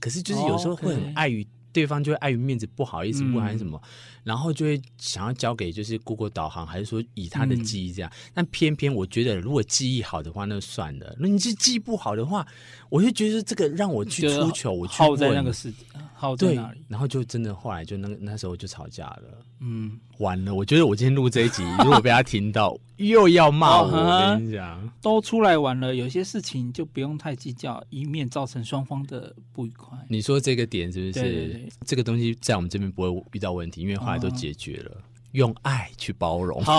可是就是有时候会很碍于。对方就会碍于面子不好意思问还是什么，嗯、然后就会想要交给就是 Google 导航，还是说以他的记忆这样。嗯、但偏偏我觉得，如果记忆好的话，那就算了。那你是记忆不好的话，我就觉得这个让我去出糗，我去耗在那个世界，耗在那里。然后就真的后来就那个那时候就吵架了。嗯，完了。我觉得我今天录这一集，如果被他听到，又要骂我。我跟你讲，都出来玩了，有些事情就不用太计较，以免造成双方的不愉快。你说这个点是不是？对对对，这个东西在我们这边不会遇到问题，因为后来都解决了，用爱去包容。好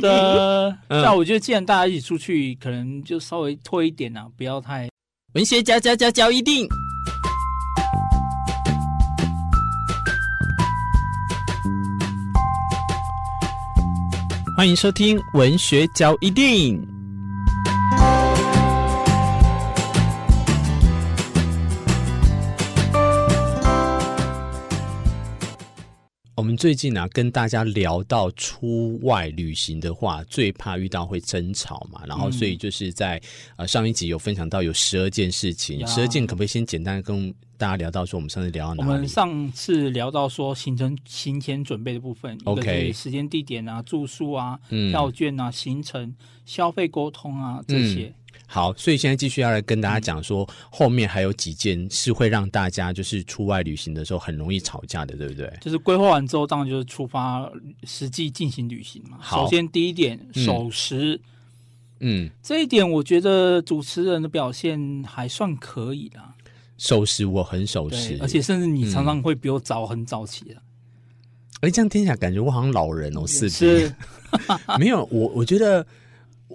的，那我觉得既然大家一起出去，可能就稍微拖一点啊，不要太文学嚼嚼嚼嚼一定。欢迎收听文学交一定。我们最近啊，跟大家聊到出外旅行的话，最怕遇到会争吵嘛。然后，所以就是在呃上一集有分享到有十二件事情，十二件可不可以先简单跟？大家聊到说，我们上次聊到哪里？我们上次聊到说行程行前准备的部分，OK，时间、地点啊、住宿啊、嗯、票券啊、行程、消费沟通啊这些、嗯。好，所以现在继续要来跟大家讲说，嗯、后面还有几件是会让大家就是出外旅行的时候很容易吵架的，对不对？就是规划完之后，当然就是出发实际进行旅行嘛。首先第一点，守时。嗯，这一点我觉得主持人的表现还算可以啦。守时，我很守时，而且甚至你常常会比我早很早起的。哎、嗯，这样听起来感觉我好像老人哦，是是，没有我，我觉得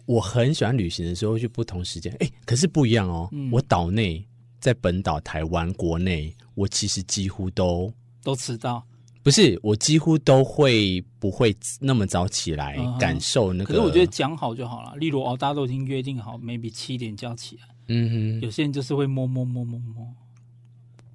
我很喜欢旅行的时候去不同时间。哎，可是不一样哦。嗯、我岛内在本岛台湾国内，我其实几乎都都迟到。不是，我几乎都会不会那么早起来、感受那个。可是我觉得讲好就好了。例如哦，大家都已经约定好，maybe 七点就要起来。嗯哼，有些人就是会摸摸摸摸摸。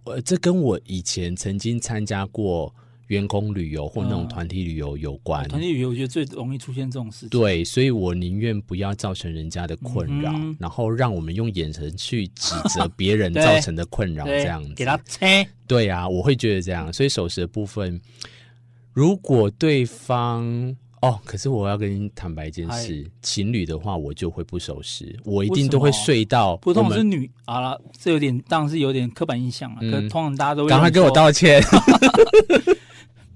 呃，这跟我以前曾经参加过员工旅游或那种团体旅游有关。团体旅游我觉得最容易出现这种事情。对，所以我宁愿不要造成人家的困扰，嗯、然后让我们用眼神去指责别人造成的困扰，这样子。给他切。对啊，我会觉得这样。所以守时的部分，如果对方。哦，可是我要跟你坦白一件事，情侣的话我就会不守时，我一定都会睡到。不通常是女好了，这有点当然是有点刻板印象了。可通常大家都会赶快给我道歉。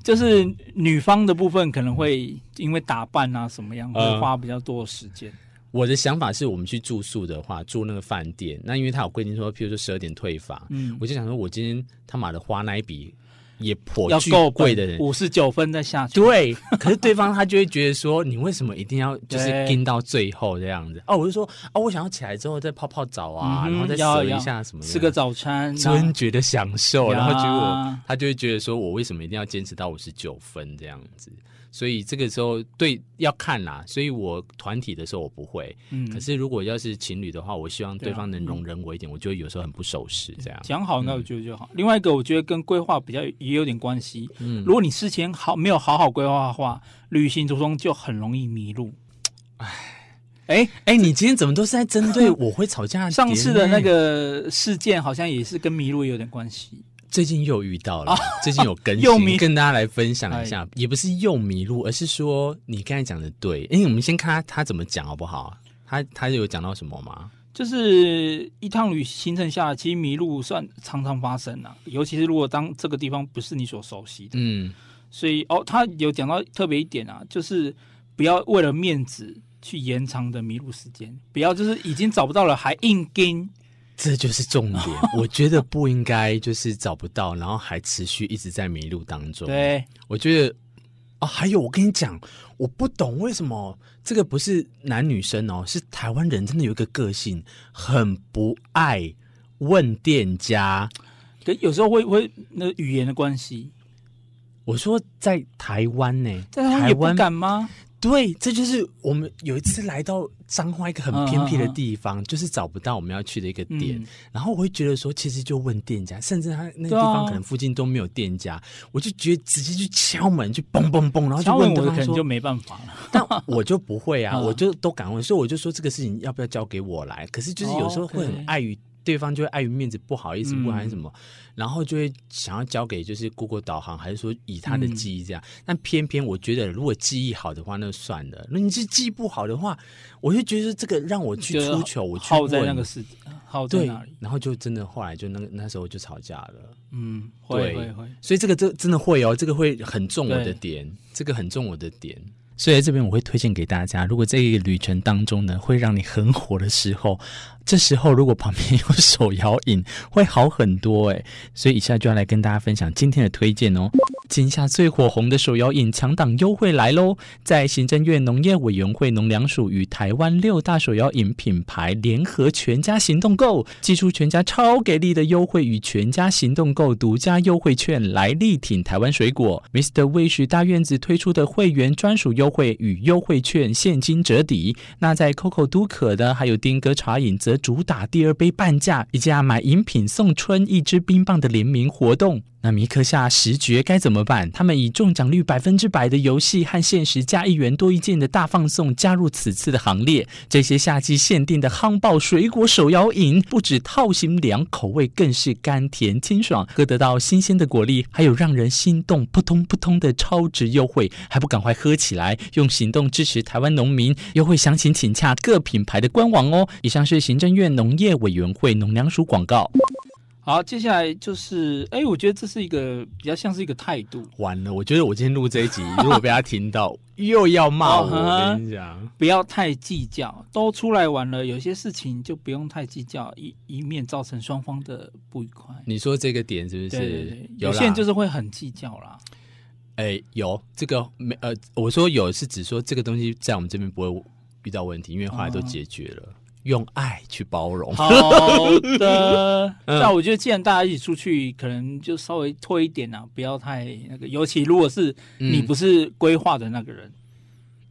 就是女方的部分可能会因为打扮啊什么样，会花比较多的时间。我的想法是我们去住宿的话，住那个饭店，那因为他有规定说，譬如说十二点退房，嗯，我就想说我今天他妈的花那一笔。也颇够贵的人，五十九分再下去。对，可是对方他就会觉得说，你为什么一定要就是跟到最后这样子？哦，我就说，哦，我想要起来之后再泡泡澡啊，然后再折一下什么，吃个早餐，真觉得享受。然后结果他就会觉得说，我为什么一定要坚持到五十九分这样子？所以这个时候对要看啦，所以我团体的时候我不会，嗯，可是如果要是情侣的话，我希望对方能容忍我一点，我就会有时候很不守时这样。讲好那我觉得就好。另外一个我觉得跟规划比较也有点关系，嗯，如果你事前好没有好好规划的话，旅行途中就很容易迷路。哎，哎哎，你今天怎么都是在针对 我会吵架？上次的那个事件好像也是跟迷路有点关系。最近又遇到了，最近有更新，跟大家来分享一下，也不是又迷路，而是说你刚才讲的对。因为，我们先看他他怎么讲好不好？他他有讲到什么吗？就是一趟旅行程下来，其实迷路算常常发生啊，尤其是如果当这个地方不是你所熟悉的，嗯，所以哦，他有讲到特别一点啊，就是不要为了面子去延长的迷路时间，不要就是已经找不到了还硬跟。这就是重点，我觉得不应该就是找不到，然后还持续一直在迷路当中。对，我觉得啊，还有我跟你讲，我不懂为什么这个不是男女生哦，是台湾人真的有一个个性，很不爱问店家，可有时候会会那语言的关系。我说在台湾呢，在台湾也不敢吗？对，这就是我们有一次来到彰化一个很偏僻的地方，uh, uh, uh. 就是找不到我们要去的一个点。嗯、然后我会觉得说，其实就问店家，甚至他那个地方可能附近都没有店家，啊、我就觉得直接去敲门，去嘣嘣嘣，然后就问可能就没办法了。但我就不会啊，我就都敢问，所以我就说这个事情要不要交给我来？可是就是有时候会很碍于。对方就会碍于面子不好意思，不还是什么，嗯、然后就会想要交给就是 Google 导航，还是说以他的记忆这样。嗯、但偏偏我觉得，如果记忆好的话，那就算了。那你是记忆不好的话，我就觉得这个让我去出糗，我去耗在那个时，耗在那里，然后就真的后来就那个那时候就吵架了。嗯，会会会，所以这个这真的会哦，这个会很重我的点，这个很重我的点。所以在这边我会推荐给大家，如果这个旅程当中呢，会让你很火的时候，这时候如果旁边有手摇饮，会好很多诶。所以以下就要来跟大家分享今天的推荐哦。今夏最火红的手摇饮强档优惠来喽！在行政院农业委员会农粮署与台湾六大手摇饮品牌联合全家行动购，寄出全家超给力的优惠与全家行动购独家优惠券，来力挺台湾水果。Mr. Wish 大院子推出的会员专属优惠与优惠券现金折抵。那在 COCO 都可的还有丁哥茶饮则主打第二杯半价，以及买饮品送春一支冰棒的联名活动。那米克夏十绝该怎么办？他们以中奖率百分之百的游戏和限时加一元多一件的大放送加入此次的行列。这些夏季限定的夯爆水果手摇饮，不止套型凉，口味更是甘甜清爽，喝得到新鲜的果粒，还有让人心动扑通扑通的超值优惠，还不赶快喝起来？用行动支持台湾农民，优惠详情请洽各品牌的官网哦。以上是行政院农业委员会农粮署广告。好，接下来就是，哎，我觉得这是一个比较像是一个态度。完了，我觉得我今天录这一集，如果被他听到，又要骂我。我跟你讲，不要太计较，都出来玩了，有些事情就不用太计较，以以免造成双方的不愉快。你说这个点是不是？对对对，有些人就是会很计较啦。哎，有这个没？呃，我说有是指说这个东西在我们这边不会遇到问题，因为后来都解决了。嗯用爱去包容。好的，那我觉得，既然大家一起出去，可能就稍微拖一点啊，不要太那个。尤其如果是你不是规划的那个人，嗯、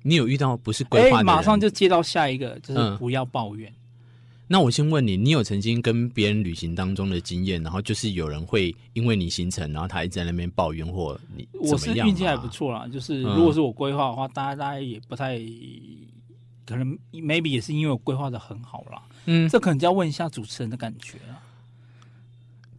你有遇到不是规划的人，欸，马上就接到下一个，就是不要抱怨。嗯、那我先问你，你有曾经跟别人旅行当中的经验，然后就是有人会因为你行程，然后他一直在那边抱怨，或你怎么样？我是运气还不错啦，就是如果是我规划的话，大家大家也不太。可能 maybe 也是因为我规划的很好啦，嗯，这可能就要问一下主持人的感觉了。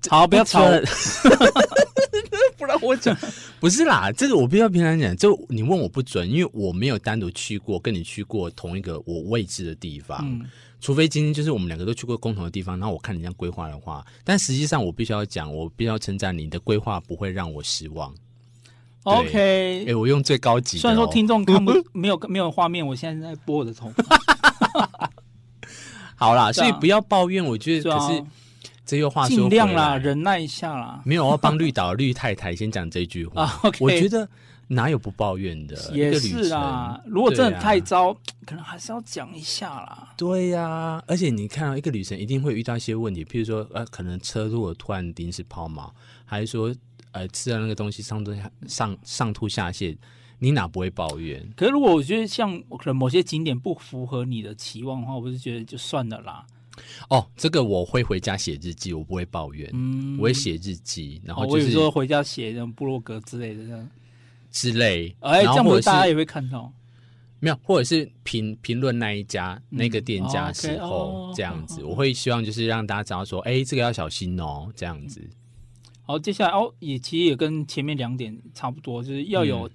好，不要吵，不然我讲不是啦。这个我必须要平常讲，就你问我不准，因为我没有单独去过跟你去过同一个我位置的地方。嗯，除非今天就是我们两个都去过共同的地方，然后我看你这样规划的话，但实际上我必须要讲，我必须要称赞你的规划不会让我失望。OK，哎，我用最高级的。虽然说听众看不 没有没有画面，我现在在拨我的头发。好啦，所以不要抱怨。我觉得可是这又话说，尽量啦，忍耐一下啦。没有我要帮绿岛绿太太先讲这句话。我觉得哪有不抱怨的？也是啊，如果真的太糟，可能还是要讲一下啦。对呀，而且你看到一个旅程一定会遇到一些问题，譬如说呃，可能车如果突然临时抛锚，还是说。呃，吃了那个东西上吐下上上吐下泻，你哪不会抱怨？可是如果我觉得像可能某些景点不符合你的期望的话，我不是觉得就算了啦。哦，这个我会回家写日记，我不会抱怨。嗯，我会写日记，然后就是、哦、我有时候回家写那种部落格之类的这样之类。哎，这样我大家也会看到。没有，或者是评评论那一家、嗯、那个店家时候、哦 okay, 这样子，哦、我会希望就是让大家知道说，哎，这个要小心哦，这样子。好，接下来哦，也其实也跟前面两点差不多，就是要有、嗯、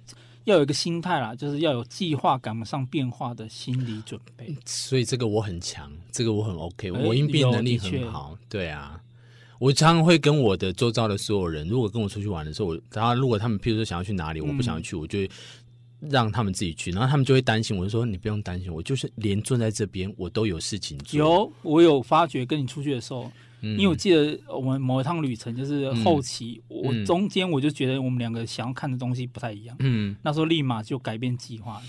要有一个心态啦，就是要有计划赶不上变化的心理准备。所以这个我很强，这个我很 OK，我应变能力很好。对啊，我常常会跟我的周遭的所有人，如果跟我出去玩的时候，我然后如果他们譬如说想要去哪里，我不想要去，嗯、我就会让他们自己去，然后他们就会担心，我就说你不用担心，我就是连坐在这边我都有事情做。有，我有发觉跟你出去的时候。因为我记得我们某一趟旅程，就是后期，嗯、我中间我就觉得我们两个想要看的东西不太一样，嗯，那时候立马就改变计划。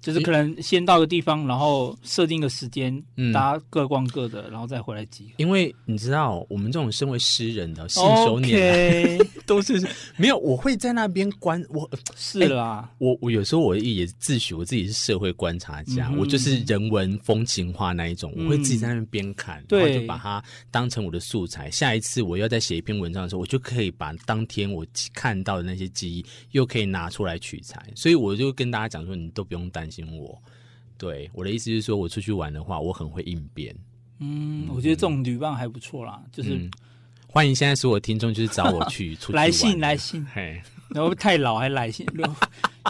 就是可能先到个地方，然后设定个时间，嗯、大家各逛各的，然后再回来集合。因为你知道，我们这种身为诗人的信手拈来 都是没有。我会在那边观，我 是啦。欸、我我有时候我也自诩我自己是社会观察家，嗯、我就是人文风情画那一种。嗯、我会自己在那边边看，然后就把它当成我的素材。下一次我要再写一篇文章的时候，我就可以把当天我看到的那些记忆又可以拿出来取材。所以我就跟大家讲说，你都不用担心。我，对我的意思是说，我出去玩的话，我很会应变。嗯，我觉得这种旅伴还不错啦，就是、嗯、欢迎现在所有听众就是找我去 出去来信来信，嘿，然后太老还来信。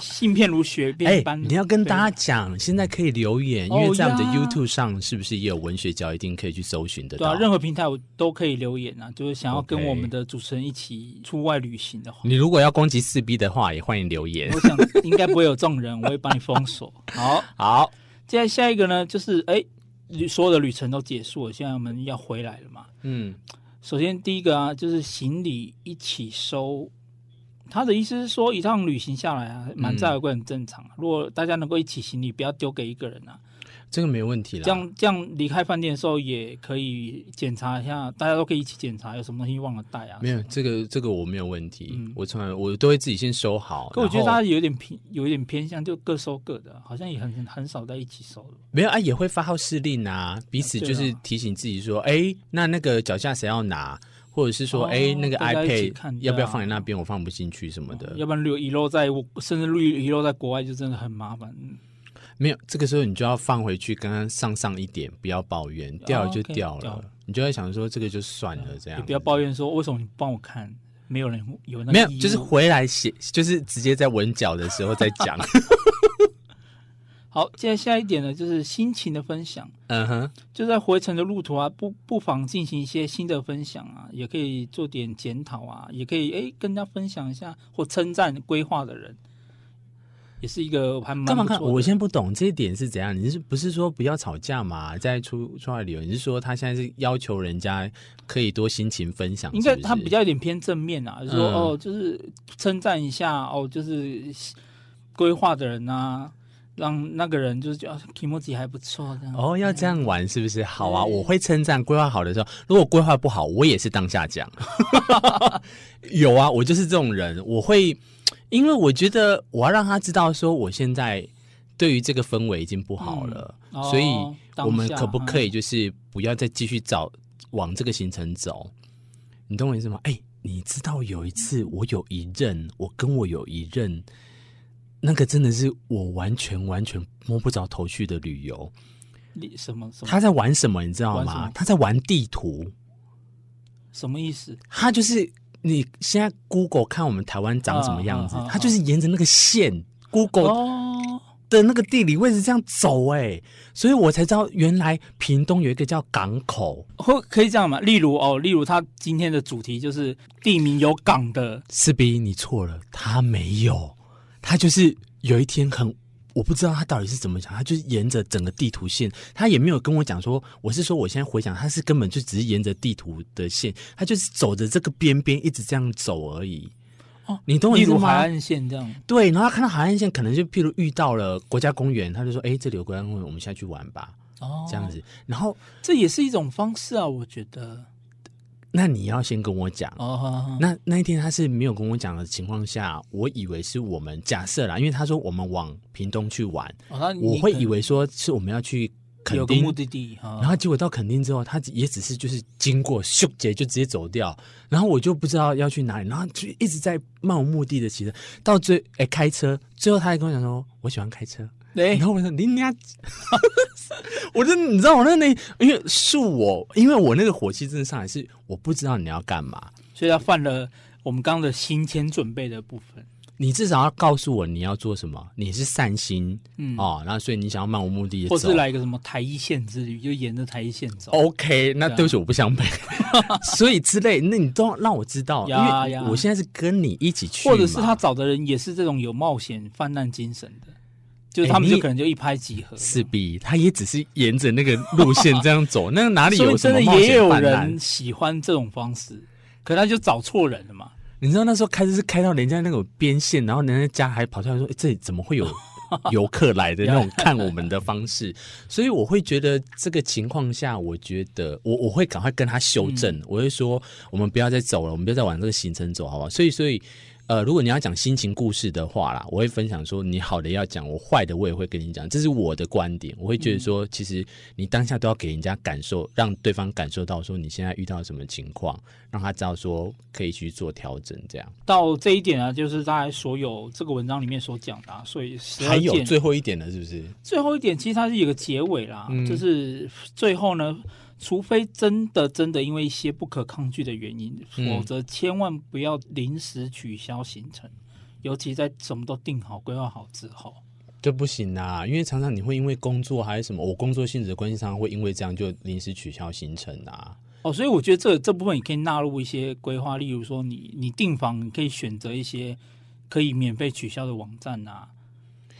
信片如雪片般。你要跟大家讲，现在可以留言，因为在我们的 YouTube 上，是不是也有文学角？一定可以去搜寻的。对啊，任何平台我都可以留言啊。就是想要跟我们的主持人一起出外旅行的话，你如果要攻击四 B 的话，也欢迎留言。我想应该不会有这种人，我会帮你封锁。好好，接下来下一个呢，就是哎，所有的旅程都结束了，现在我们要回来了嘛。嗯，首先第一个啊，就是行李一起收。他的意思是说，一趟旅行下来啊，满载而归很正常。嗯、如果大家能够一起行李，不要丢给一个人啊，这个没问题啦。这样这样离开饭店的时候，也可以检查一下，大家都可以一起检查有什么东西忘了带啊。没有这个这个我没有问题，嗯、我从来我都会自己先收好。可我觉得大家有点偏有一点偏向，就各收各的，好像也很很少在一起收了。没有啊，也会发号施令啊，彼此就是提醒自己说，哎、啊，那那个脚架谁要拿？或者是说，哎、哦，那个 iPad 要不要放在那边？我放不进去什么的。哦、要不然留遗漏在，甚至遗遗漏在国外，就真的很麻烦。没有，这个时候你就要放回去，刚刚上上一点，不要抱怨，掉了就掉了。哦 okay, 你就在想说，这个就算了，这样。你不要抱怨说，为什么你帮我看？没有人有那没有，就是回来写，就是直接在闻脚的时候再讲。好，接下来一点呢，就是心情的分享。嗯哼，就在回程的路途啊，不不妨进行一些新的分享啊，也可以做点检讨啊，也可以哎跟大家分享一下或称赞规划的人，也是一个还蛮。干嘛看？我先不懂这一点是怎样？你是不是说不要吵架嘛？在出出外旅游，你是说他现在是要求人家可以多心情分享是不是？应该他比较有点偏正面啊，就是说、嗯、哦，就是称赞一下哦，就是规划的人啊。让那个人就是觉得気持ち还不错，这样哦，要这样玩是不是？好啊，我会称赞规划好的时候。如果规划不好，我也是当下讲。有啊，我就是这种人，我会因为我觉得我要让他知道说，我现在对于这个氛围已经不好了，嗯、所以我们可不可以就是不要再继续找往这个行程走？你懂我意思吗？哎，你知道有一次我有一任，我跟我有一任。那个真的是我完全完全摸不着头绪的旅游，你什么？什么他在玩什么？你知道吗？他在玩地图，什么意思？他就是你现在 Google 看我们台湾长什么样子，啊啊啊啊、他就是沿着那个线 Google 的那个地理位置这样走哎、欸，所以我才知道原来屏东有一个叫港口，或可以这样吗？例如哦，例如他今天的主题就是地名有港的，四 B 你错了，他没有。他就是有一天很，我不知道他到底是怎么想，他就是沿着整个地图线，他也没有跟我讲说，我是说我现在回想，他是根本就只是沿着地图的线，他就是走着这个边边一直这样走而已。哦，你懂我意思吗？例如海岸线这样。对，然后他看到海岸线，可能就譬如遇到了国家公园，他就说：“哎，这里有国家公园，我们下去玩吧。”哦，这样子。然后这也是一种方式啊，我觉得。那你要先跟我讲哦。那那一天他是没有跟我讲的情况下，我以为是我们假设啦，因为他说我们往屏东去玩，哦、我会以为说是我们要去垦丁目的地。哦、然后结果到垦丁之后，他也只是就是经过秀姐就直接走掉，然后我就不知道要去哪里，然后就一直在漫无目的的骑车，到最哎开车，最后他还跟我讲说，我喜欢开车。对，然后我说你俩，我就你知道我那那，因为是我，因为我那个火气真的上来，是我不知道你要干嘛，所以要犯了我们刚刚的行前准备的部分。你至少要告诉我你要做什么，你是散心，嗯哦，然后所以你想要漫无目的的走，或是来一个什么台一线之旅，就沿着台一线走。OK，那对不起，我不想背，所以之类，那你都要让我知道，因为我现在是跟你一起去，或者是他找的人也是这种有冒险犯难精神的。就是他们就可能就一拍即合，势必 他也只是沿着那个路线这样走，那哪里有什么冒险？真的也有人喜欢这种方式，可他就找错人了嘛。你知道那时候开车是开到人家那个边线，然后人家家还跑出来说：“欸、这里怎么会有 游客来的那种看我们的方式？” 所以我会觉得这个情况下，我觉得我我会赶快跟他修正，嗯、我会说我们不要再走了，我们不要再往这个行程走，好不好？所以，所以。呃，如果你要讲心情故事的话啦，我会分享说，你好的要讲，我坏的我也会跟你讲，这是我的观点。我会觉得说，其实你当下都要给人家感受，让对方感受到说你现在遇到什么情况，让他知道说可以去做调整。这样到这一点啊，就是大概所有这个文章里面所讲的啊，所以还有最后一点呢，是不是？最后一点其实它是有个结尾啦，嗯、就是最后呢。除非真的真的因为一些不可抗拒的原因，否则千万不要临时取消行程，尤其在什么都定好、规划好之后。就不行啦，因为常常你会因为工作还是什么，我工作性质的关系，常常会因为这样就临时取消行程啊。哦，所以我觉得这这部分你可以纳入一些规划，例如说你你订房，你可以选择一些可以免费取消的网站啊，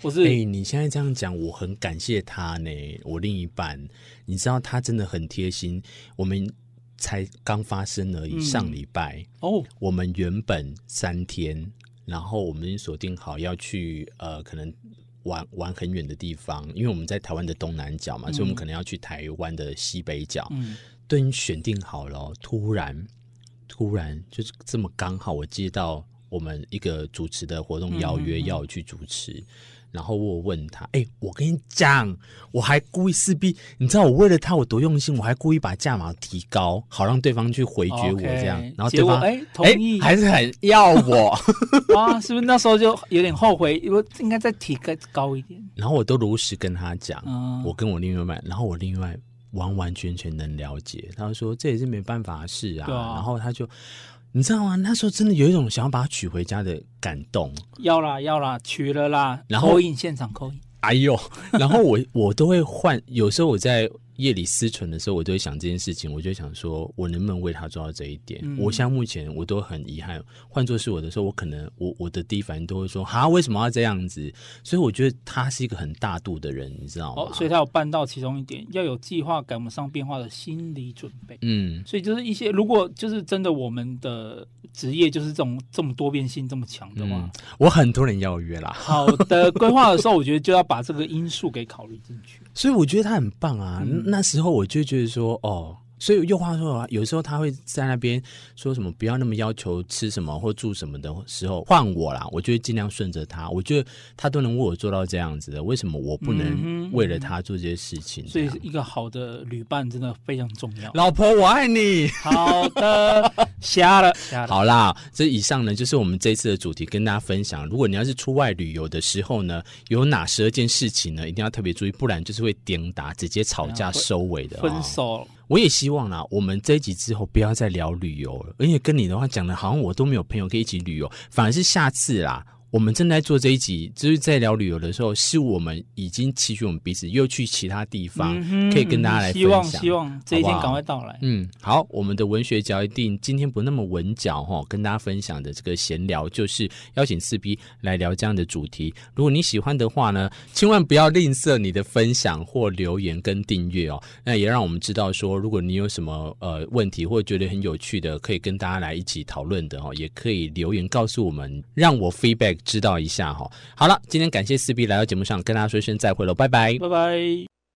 或是。哎，你现在这样讲，我很感谢他呢。我另一半，你知道他真的很贴心。我们才刚发生而已，嗯、上礼拜哦，我们原本三天，然后我们锁定好要去呃，可能。玩玩很远的地方，因为我们在台湾的东南角嘛，嗯、所以我们可能要去台湾的西北角。嗯，都已经选定好了，突然突然就是这么刚好，我接到我们一个主持的活动邀约，要我去主持。嗯嗯嗯然后我问他，哎，我跟你讲，我还故意撕逼，你知道我为了他我多用心，我还故意把价码提高，好让对方去回绝我这样。Okay, 然后对方哎同意，还是很要我 啊？是不是那时候就有点后悔？我应该再提个高一点。然后我都如实跟他讲，嗯、我跟我另一半，然后我另外完完全全能了解。他说这也是没办法的事啊。啊然后他就。你知道吗？那时候真的有一种想要把她娶回家的感动。要啦要啦，娶了啦，然后现场扣印。哎呦，然后我 我都会换，有时候我在。夜里思忖的时候，我都会想这件事情，我就想说，我能不能为他做到这一点？嗯、我现在目前我都很遗憾，换作是我的时候，我可能我我的第一反应都会说，哈，为什么要这样子？所以我觉得他是一个很大度的人，你知道吗？哦，所以他有办到其中一点，要有计划赶不上变化的心理准备。嗯，所以就是一些，如果就是真的我们的职业就是这种这么多变性这么强的话，嗯、我很多人要约啦。好的规划的时候，我觉得就要把这个因素给考虑进去。所以我觉得他很棒啊。嗯那时候我就觉得说，哦。所以，又话说有时候他会在那边说什么，不要那么要求吃什么或住什么的时候，换我啦，我就会尽量顺着他。我觉得他都能为我做到这样子的，为什么我不能为了他做这些事情？所以，一个好的旅伴真的非常重要。老婆，我爱你。好的，瞎了，瞎了。好啦，这以上呢，就是我们这次的主题，跟大家分享。如果你要是出外旅游的时候呢，有哪十二件事情呢，一定要特别注意，不然就是会颠打，直接吵架收尾的，分手。我也希望啦，我们这一集之后不要再聊旅游了，而且跟你的话讲的好像我都没有朋友可以一起旅游，反而是下次啦。我们正在做这一集，就是在聊旅游的时候，是我们已经期许我们彼此又去其他地方，嗯、可以跟大家来分享。希望希望这一天赶快到来。嗯，好，我们的文学角一定今天不那么文脚哈，跟大家分享的这个闲聊就是邀请四 B 来聊这样的主题。如果你喜欢的话呢，千万不要吝啬你的分享或留言跟订阅哦。那也让我们知道说，如果你有什么呃问题或者觉得很有趣的，可以跟大家来一起讨论的哦，也可以留言告诉我们，让我 feedback。知道一下哈，好了，今天感谢四 B 来到节目上，跟大家说一声再会喽，拜拜，拜拜。